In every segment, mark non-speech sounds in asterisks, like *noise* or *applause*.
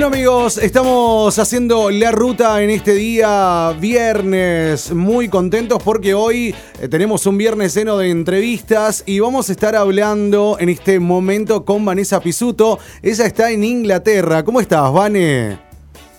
Bueno amigos, estamos haciendo la ruta en este día viernes, muy contentos porque hoy eh, tenemos un viernes lleno de entrevistas y vamos a estar hablando en este momento con Vanessa Pisuto. Ella está en Inglaterra. ¿Cómo estás, Vane?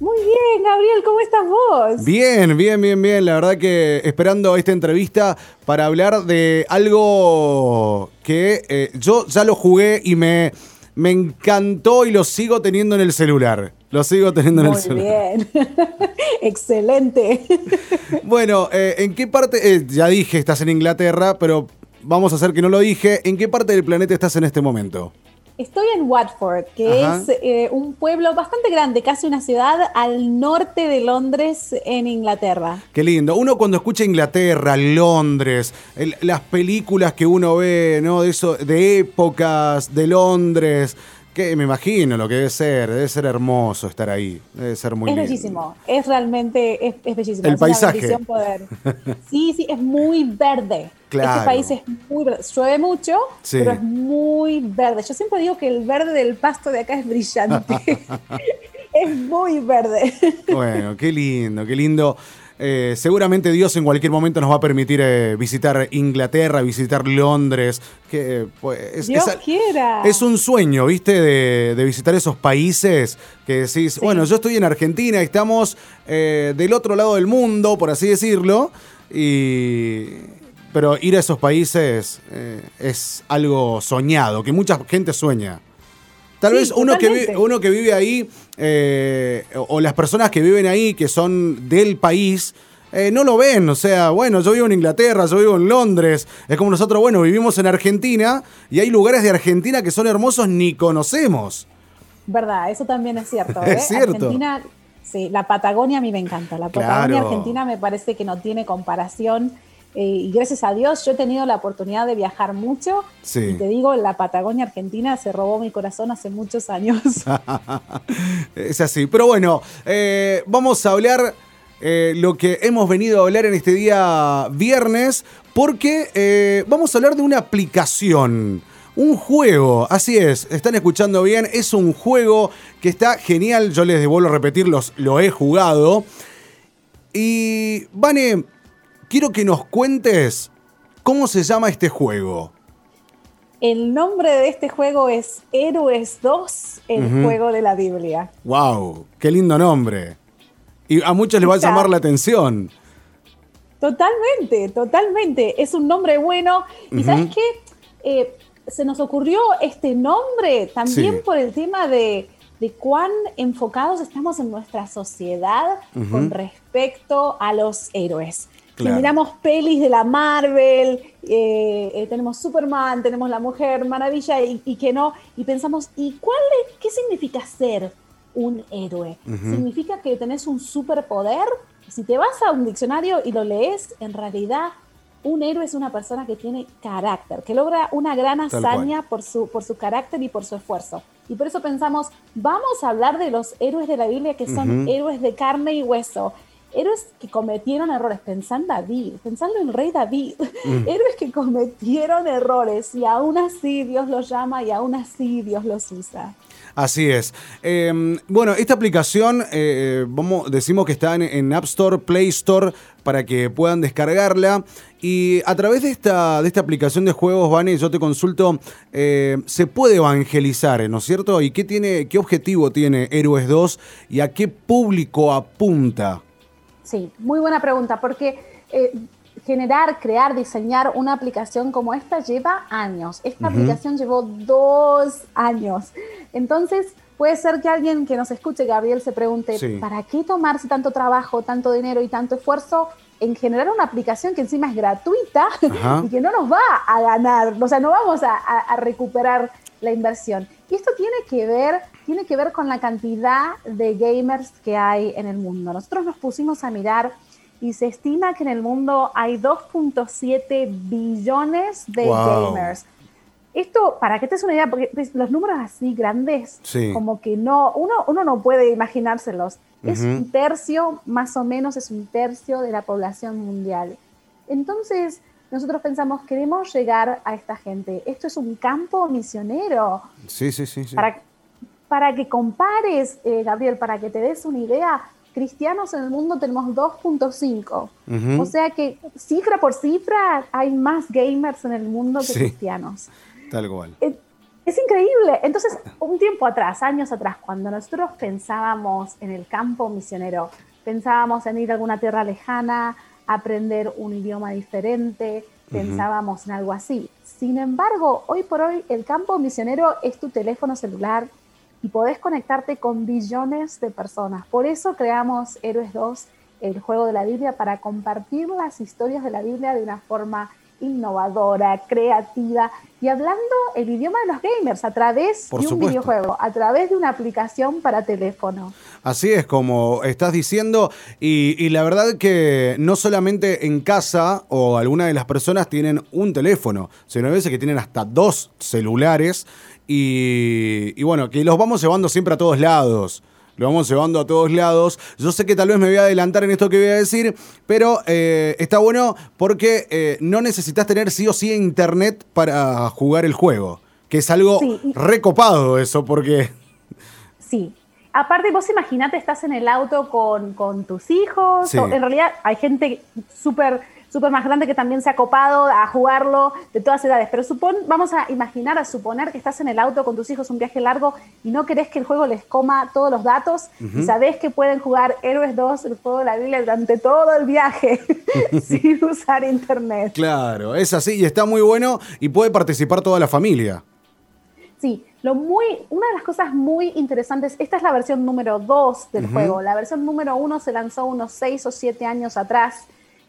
Muy bien, Gabriel, ¿cómo estás vos? Bien, bien, bien, bien. La verdad que esperando esta entrevista para hablar de algo que eh, yo ya lo jugué y me me encantó y lo sigo teniendo en el celular. Lo sigo teniendo en el celular. Muy bien. *laughs* Excelente. *laughs* bueno, eh, ¿en qué parte? Eh, ya dije, estás en Inglaterra, pero vamos a hacer que no lo dije. ¿En qué parte del planeta estás en este momento? Estoy en Watford, que es eh, un pueblo bastante grande, casi una ciudad al norte de Londres, en Inglaterra. Qué lindo. Uno cuando escucha Inglaterra, Londres, las películas que uno ve, ¿no? De eso, de épocas, de Londres, que me imagino lo que debe ser, debe ser hermoso estar ahí, debe ser muy Es bellísimo, es realmente, es, bellísimo. El paisaje. poder. *laughs* Sí, sí, es muy verde. Claro. Este país es muy verde, llueve mucho, pero es muy verde. Yo siempre digo que el verde del pasto de acá es brillante. *laughs* *laughs* es muy verde. Bueno, qué lindo, qué lindo. Eh, seguramente Dios en cualquier momento nos va a permitir eh, visitar Inglaterra, visitar Londres. Que, pues, Dios quiera. Es un sueño, ¿viste? De, visitar esos países que decís, bueno, yo estoy en Argentina, estamos eh, del otro lado del mundo, por así decirlo, y pero ir a esos países es algo soñado, que mucha gente sueña. Tal vez uno que, uno que vive ahí, eh, o, las personas que viven ahí, que son del país, eh, no lo ven. O sea, bueno, yo vivo en Inglaterra, yo vivo en Londres. Es como nosotros, bueno, vivimos en Argentina y hay lugares de Argentina que son hermosos ni conocemos. Verdad, eso también es cierto. *laughs* ¿eh? Es cierto. Argentina, sí, la Patagonia a mí me encanta. La Patagonia Argentina me parece que no tiene comparación. Eh, y gracias a Dios yo he tenido la oportunidad de viajar mucho. Y te digo, la Patagonia Argentina se robó mi corazón hace muchos años. *laughs* es así. Pero bueno, eh, vamos a hablar eh, lo que hemos venido a hablar en este día viernes, porque vamos a hablar de una aplicación. Un juego, así es, están escuchando bien, es un juego que está genial, yo les devuelvo a repetirlos, lo he jugado. Y, Vane, quiero que nos cuentes cómo se llama este juego. El nombre de este juego es Héroes 2, el juego de la Biblia. ¡Wow! ¡Qué lindo nombre! Y a muchos les va a llamar la atención. Totalmente, totalmente. Es un nombre bueno. Y ¿sabes qué? Eh, se nos ocurrió este nombre también por el tema de, cuán enfocados estamos en nuestra sociedad con respecto a los héroes miramos pelis de la Marvel, eh, eh, tenemos Superman, tenemos la Mujer Maravilla y, que no, y pensamos, ¿y cuál qué significa ser un héroe? ¿Significa que tenés un superpoder? Si te vas a un diccionario y lo lees, en realidad un héroe es una persona que tiene carácter, que logra una gran hazaña por su, por su carácter y por su esfuerzo. Y por eso pensamos, vamos a hablar de los héroes de la Biblia que son héroes de carne y hueso, héroes que cometieron errores. Pensá en David, pensando en el rey David, mm. *laughs* héroes que cometieron errores y aún así Dios los llama y aún así Dios los usa. Así es. Em, bueno, esta aplicación, eh, vamos, decimos que está en, App Store, Play Store, para que puedan descargarla. Y a través de esta, de esta aplicación de juegos, Vane, yo te consulto, eh, se puede evangelizar, ¿no es cierto? ¿Y qué, tiene, qué objetivo tiene Héroes 2 y a qué público apunta? Sí, muy buena pregunta, porque eh, generar, crear, diseñar una aplicación como esta lleva años. Esta aplicación llevó dos años. Entonces, puede ser que alguien que nos escuche, Gabriel, se pregunte, ¿para qué tomarse tanto trabajo, tanto dinero y tanto esfuerzo en generar una aplicación que encima es gratuita *laughs* y que no nos va a ganar? O sea, no vamos a recuperar la inversión. Y esto tiene que ver, tiene que ver con la cantidad de gamers que hay en el mundo. Nosotros nos pusimos a mirar y se estima que en el mundo hay 2.7 billones de gamers. Esto, para que te des una idea, porque pues, los números así grandes, como que no, uno, uno no puede imaginárselos. Es un tercio, más o menos es un tercio de la población mundial. Entonces, nosotros pensamos, queremos llegar a esta gente. Esto es un campo misionero. Sí, sí, sí. Para, para que compares, eh, Gabriel, para que te des una idea, cristianos en el mundo tenemos 2.5. O sea que cifra por cifra hay más gamers en el mundo que cristianos. Tal cual. Eh, es increíble. Entonces, un tiempo atrás, años atrás, cuando nosotros pensábamos en el campo misionero, pensábamos en ir a alguna tierra lejana, aprender un idioma diferente, pensábamos en algo así. Sin embargo, hoy por hoy el campo misionero es tu teléfono celular y podés conectarte con billones de personas. Por eso creamos Héroes 2, el juego de la Biblia, para compartir las historias de la Biblia de una forma innovadora, creativa y hablando el idioma de los gamers a través de un videojuego, a través de una aplicación para teléfono. Así es como estás diciendo y, la verdad que no solamente en casa o alguna de las personas tienen un teléfono, sino a veces que tienen hasta dos celulares y, y bueno, que los vamos llevando siempre a todos lados lo vamos llevando a todos lados. Yo sé que tal vez me voy a adelantar en esto que voy a decir, pero eh, está bueno porque eh, no necesitas tener sí o sí internet para jugar el juego, que es algo recopado eso, porque... Sí, aparte vos imaginate, estás en el auto con, tus hijos, en realidad hay gente súper súper más grande que también se ha copado a jugarlo de todas edades. Pero supón, vamos a imaginar, a suponer que estás en el auto con tus hijos un viaje largo y no querés que el juego les coma todos los datos y sabés que pueden jugar Héroes 2, el juego de la Biblia, durante todo el viaje *laughs* sin usar internet. Claro, es así y está muy bueno y puede participar toda la familia. Sí, lo muy, una de las cosas muy interesantes, esta es la versión número 2 del juego. La versión número 1 se lanzó unos 6 o 7 años atrás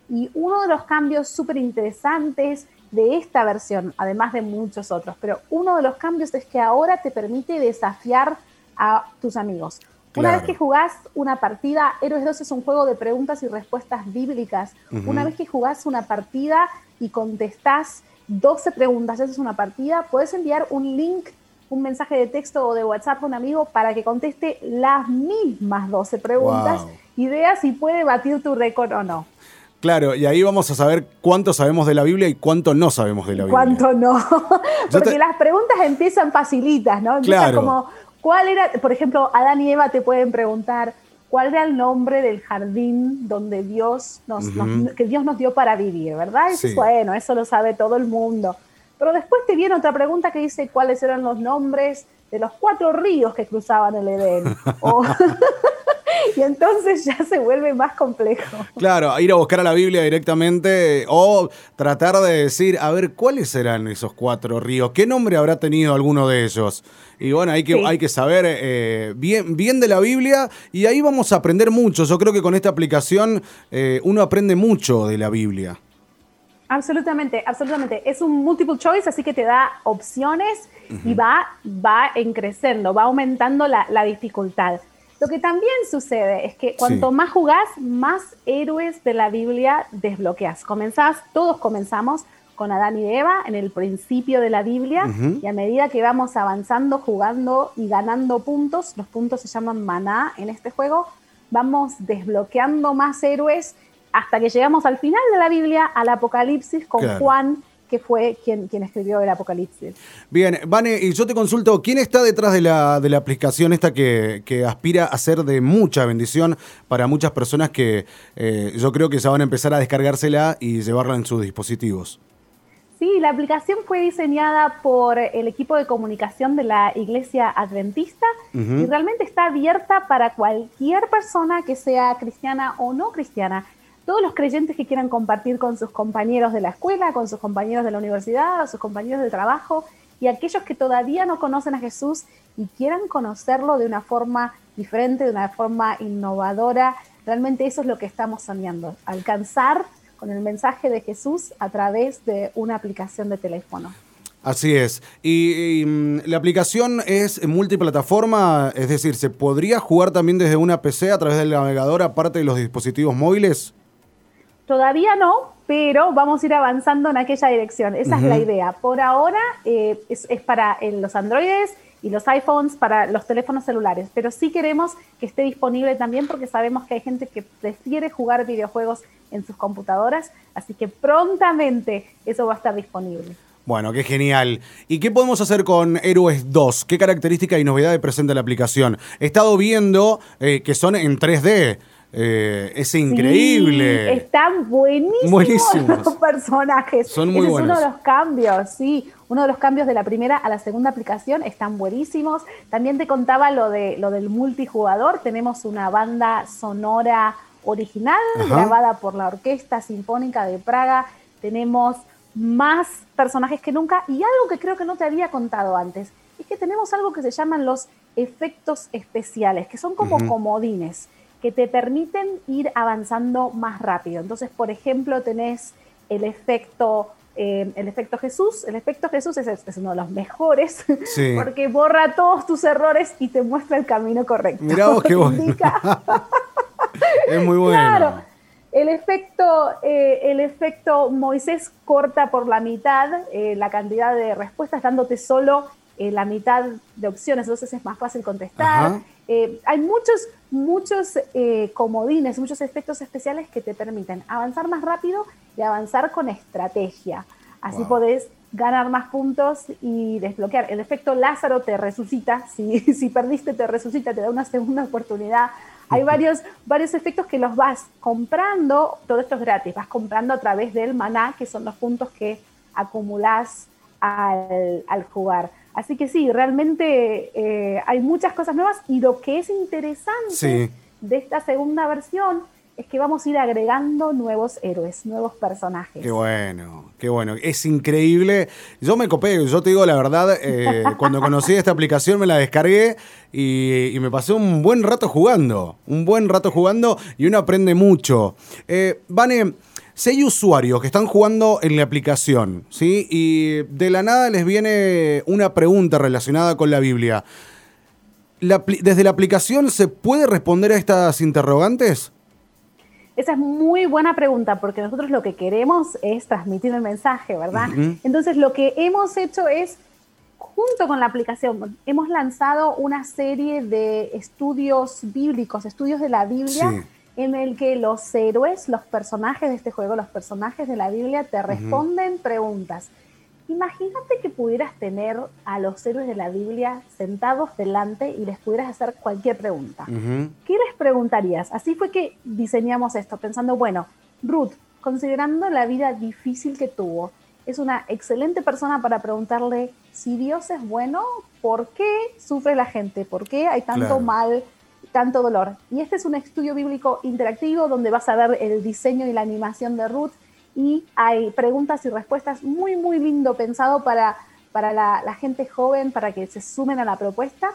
y uno de los cambios súper interesantes de esta versión, además de muchos otros, pero uno de los cambios es que ahora te permite desafiar a tus amigos. Una vez que jugás una partida, Héroes 2 es un juego de preguntas y respuestas bíblicas. Una vez que jugás una partida y contestás 12 preguntas, esa es una partida, puedes enviar un link, un mensaje de texto o de WhatsApp a un amigo para que conteste las mismas 12 preguntas y vea si puede batir tu récord o no. Claro, y ahí vamos a saber cuánto sabemos de la Biblia y cuánto no sabemos de la Biblia. Cuánto no. *laughs* Porque las preguntas empiezan facilitas, ¿no? Empiezan como, ¿cuál era, por ejemplo, Adán y Eva te pueden preguntar, ¿cuál era el nombre del jardín donde Dios nos, que Dios nos dio para vivir, verdad? Sí. bueno, eso lo sabe todo el mundo. Pero después te viene otra pregunta que dice cuáles eran los nombres de los cuatro ríos que cruzaban el Edén. *laughs* y entonces ya se vuelve más complejo. Claro, ir a buscar a la Biblia directamente o tratar de decir, a ver, ¿cuáles serán esos cuatro ríos? ¿Qué nombre habrá tenido alguno de ellos? Y bueno, hay que, hay que saber eh, bien, bien de la Biblia y ahí vamos a aprender mucho. Yo creo que con esta aplicación eh, uno aprende mucho de la Biblia. Absolutamente, absolutamente. Es un multiple choice, así que te da opciones y va, va en creciendo, va aumentando la, la dificultad. Lo que también sucede es que cuanto más jugás, más héroes de la Biblia desbloqueas. Comenzás, todos comenzamos con Adán y Eva en el principio de la Biblia y a medida que vamos avanzando, jugando y ganando puntos, los puntos se llaman maná en este juego, vamos desbloqueando más héroes hasta que llegamos al final de la Biblia, al Apocalipsis, con Juan que fue quien, quien escribió el Apocalipsis. Bien, Vane, y yo te consulto, ¿quién está detrás de la, de la aplicación esta que, aspira a ser de mucha bendición para muchas personas que eh, yo creo que ya van a empezar a descargársela y llevarla en sus dispositivos? Sí, la aplicación fue diseñada por el equipo de comunicación de la Iglesia Adventista y realmente está abierta para cualquier persona que sea cristiana o no cristiana todos los creyentes que quieran compartir con sus compañeros de la escuela, con sus compañeros de la universidad, sus compañeros de trabajo y aquellos que todavía no conocen a Jesús y quieran conocerlo de una forma diferente, de una forma innovadora. Realmente eso es lo que estamos soñando, alcanzar con el mensaje de Jesús a través de una aplicación de teléfono. Así es. Y, mm, la aplicación es multiplataforma, es decir, ¿se podría jugar también desde una PC a través del navegador aparte de los dispositivos móviles? Todavía no, pero vamos a ir avanzando en aquella dirección. Esa es la idea. Por ahora eh, es, para los Androides y los iPhones, para los teléfonos celulares, pero sí queremos que esté disponible también porque sabemos que hay gente que prefiere jugar videojuegos en sus computadoras, así que prontamente eso va a estar disponible. Bueno, qué genial. ¿Y qué podemos hacer con Héroes 2? ¿Qué características y novedades presenta la aplicación? He estado viendo eh, que son en 3D. Eh, es increíble. están buenísimos, los personajes. Son muy Ese buenos. Es uno de los cambios, sí. Uno de los cambios de la primera a la segunda aplicación están buenísimos. También te contaba lo, de, lo del multijugador. Tenemos una banda sonora original Ajá. grabada por la Orquesta Sinfónica de Praga. Tenemos más personajes que nunca y algo que creo que no te había contado antes es que tenemos algo que se llaman los efectos especiales, que son como comodines, que te permiten ir avanzando más rápido. Entonces, por ejemplo, tenés el efecto, eh, el efecto Jesús. El efecto Jesús es, es uno de los mejores Sí. *laughs* porque borra todos tus errores y te muestra el camino correcto. Mirá vos qué bueno. indica- *laughs* Es muy bueno. Claro. El efecto, eh, el efecto Moisés corta por la mitad eh, la cantidad de respuestas, dándote solo eh, la mitad de opciones, entonces es más fácil contestar. Hay muchos, muchos eh, comodines, muchos efectos especiales que te permiten avanzar más rápido y avanzar con estrategia. Así Wow. podés ganar más puntos y desbloquear. El efecto Lázaro te resucita, *laughs* si, si perdiste te resucita, te da una segunda oportunidad. Hay varios, varios efectos que los vas comprando, todo esto es gratis, vas comprando a través del maná, que son los puntos que acumulás al, al jugar. Así que sí, realmente eh, hay muchas cosas nuevas y lo que es interesante Sí. de esta segunda versión es que vamos a ir agregando nuevos héroes, nuevos personajes. Qué bueno, qué bueno. Es increíble. Yo me copé, yo te digo la verdad, eh, *laughs* cuando conocí esta aplicación me la descargué y, y me pasé un buen rato jugando. Un buen rato jugando y uno aprende mucho. Eh, Vane, si hay usuarios que están jugando en la aplicación, ¿sí? Y de la nada les viene una pregunta relacionada con la Biblia. La ¿Desde la aplicación se puede responder a estas interrogantes? Esa es muy buena pregunta porque nosotros lo que queremos es transmitir el mensaje, ¿verdad? Entonces lo que hemos hecho es, junto con la aplicación, hemos lanzado una serie de estudios bíblicos, estudios de la Biblia, Sí. En el que los héroes, los personajes de este juego, los personajes de la Biblia te responden preguntas. Imagínate que pudieras tener a los héroes de la Biblia sentados delante y les pudieras hacer cualquier pregunta. Ujú. ¿Qué les preguntarías? Así fue que diseñamos esto, pensando, bueno, Ruth, considerando la vida difícil que tuvo, es una excelente persona para preguntarle si Dios es bueno, ¿por qué sufre la gente? ¿Por qué hay tanto Claro. mal, tanto dolor? Y este es un estudio bíblico interactivo donde vas a ver el diseño y la animación de Ruth y hay preguntas y respuestas muy, muy lindo pensado para, para la, la gente joven, para que se sumen a la propuesta.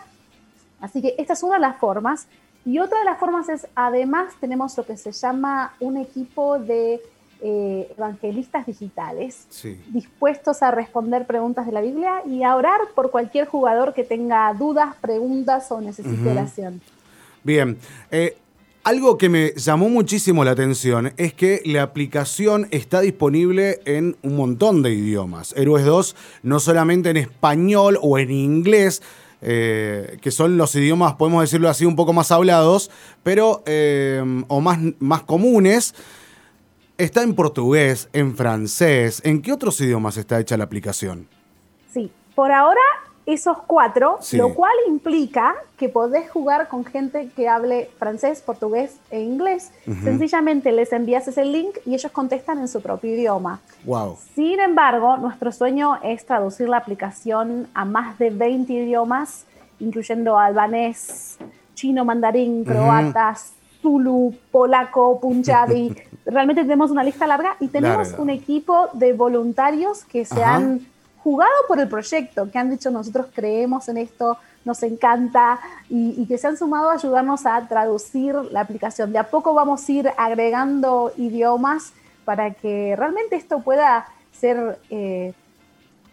Así que esta es una de las formas. Y otra de las formas es, además, tenemos lo que se llama un equipo de eh, evangelistas digitales Sí. dispuestos a responder preguntas de la Biblia y a orar por cualquier jugador que tenga dudas, preguntas o necesite Ujú. oración. Bien. eh, algo que me llamó muchísimo la atención es que la aplicación está disponible en un montón de idiomas. Héroes 2 no solamente en español o en inglés, eh, que son los idiomas, podemos decirlo así, un poco más hablados, pero eh, o más, más comunes. Está en portugués, en francés. ¿En qué otros idiomas está hecha la aplicación? Sí, por ahora esos cuatro, Sí. lo cual implica que podés jugar con gente que hable francés, portugués e inglés. Sencillamente les envías ese link y ellos contestan en su propio idioma. Wow. Sin embargo, nuestro sueño es traducir la aplicación a más de 20 idiomas, incluyendo albanés, chino, mandarín, croata, zulu, polaco, punjabi. *laughs* Realmente tenemos una lista larga y tenemos Larga. un equipo de voluntarios que se Ajá. han jugado por el proyecto, que han dicho nosotros creemos en esto, nos encanta y, y que se han sumado a ayudarnos a traducir la aplicación. De a poco vamos a ir agregando idiomas para que realmente esto pueda ser eh,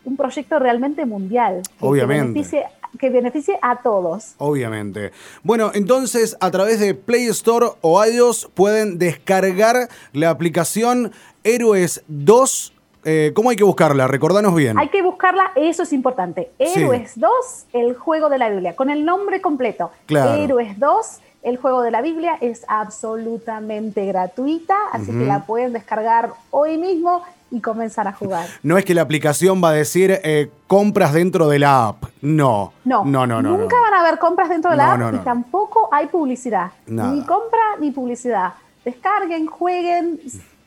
un proyecto realmente mundial. Obviamente. Que beneficie, que beneficie a todos. Obviamente. Bueno, entonces a través de Play Store o iOS pueden descargar la aplicación Héroes 2 eh, ¿cómo hay que buscarla? Recordanos bien. Hay que buscarla, eso es importante. Héroes 2, el juego de la Biblia, con el nombre completo. Héroes 2, el juego de la Biblia es absolutamente gratuita, así que la pueden descargar hoy mismo y comenzar a jugar. *laughs* No es que la aplicación va a decir eh, compras dentro de la app. No. No, no, no. Nunca van a haber compras dentro de la app y tampoco hay publicidad. Ni compra ni publicidad. Descarguen, jueguen,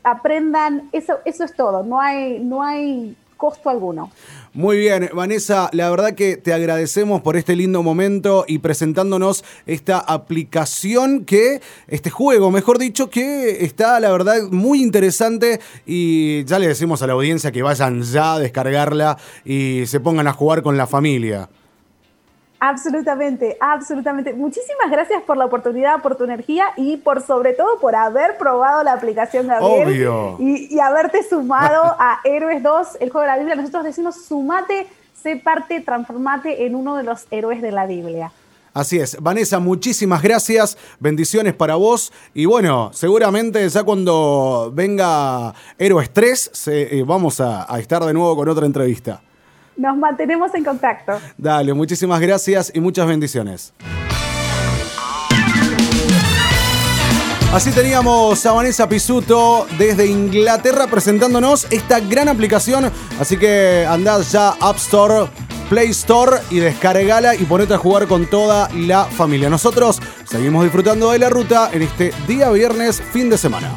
aprendan. Eso, eso es todo. No hay, no hay costo alguno. Muy bien, Vanessa, la verdad que te agradecemos por este lindo momento y presentándonos esta aplicación que, este juego, mejor dicho, que está, la verdad, muy interesante y ya le decimos a la audiencia que vayan ya a descargarla y se pongan a jugar con la familia. Absolutamente, absolutamente. Muchísimas gracias por la oportunidad, por tu energía y por sobre todo por haber probado la aplicación Gabriel Obvio. Y, y haberte sumado a *laughs* Héroes 2, el juego de la Biblia. Nosotros decimos sumate, sé parte, transformate en uno de los héroes de la Biblia. Así es. Vanessa, muchísimas gracias. Bendiciones para vos. Y bueno, seguramente ya cuando venga Héroes 3, eh, vamos a estar de nuevo con otra entrevista. Nos mantenemos en contacto. Dale, muchísimas gracias y muchas bendiciones. Así teníamos a Vanessa Pisuto desde Inglaterra presentándonos esta gran aplicación. Así que andad ya App Store, Play Store y descargala y ponete a jugar con toda la familia. Nosotros seguimos disfrutando de la ruta en este día viernes, fin de semana.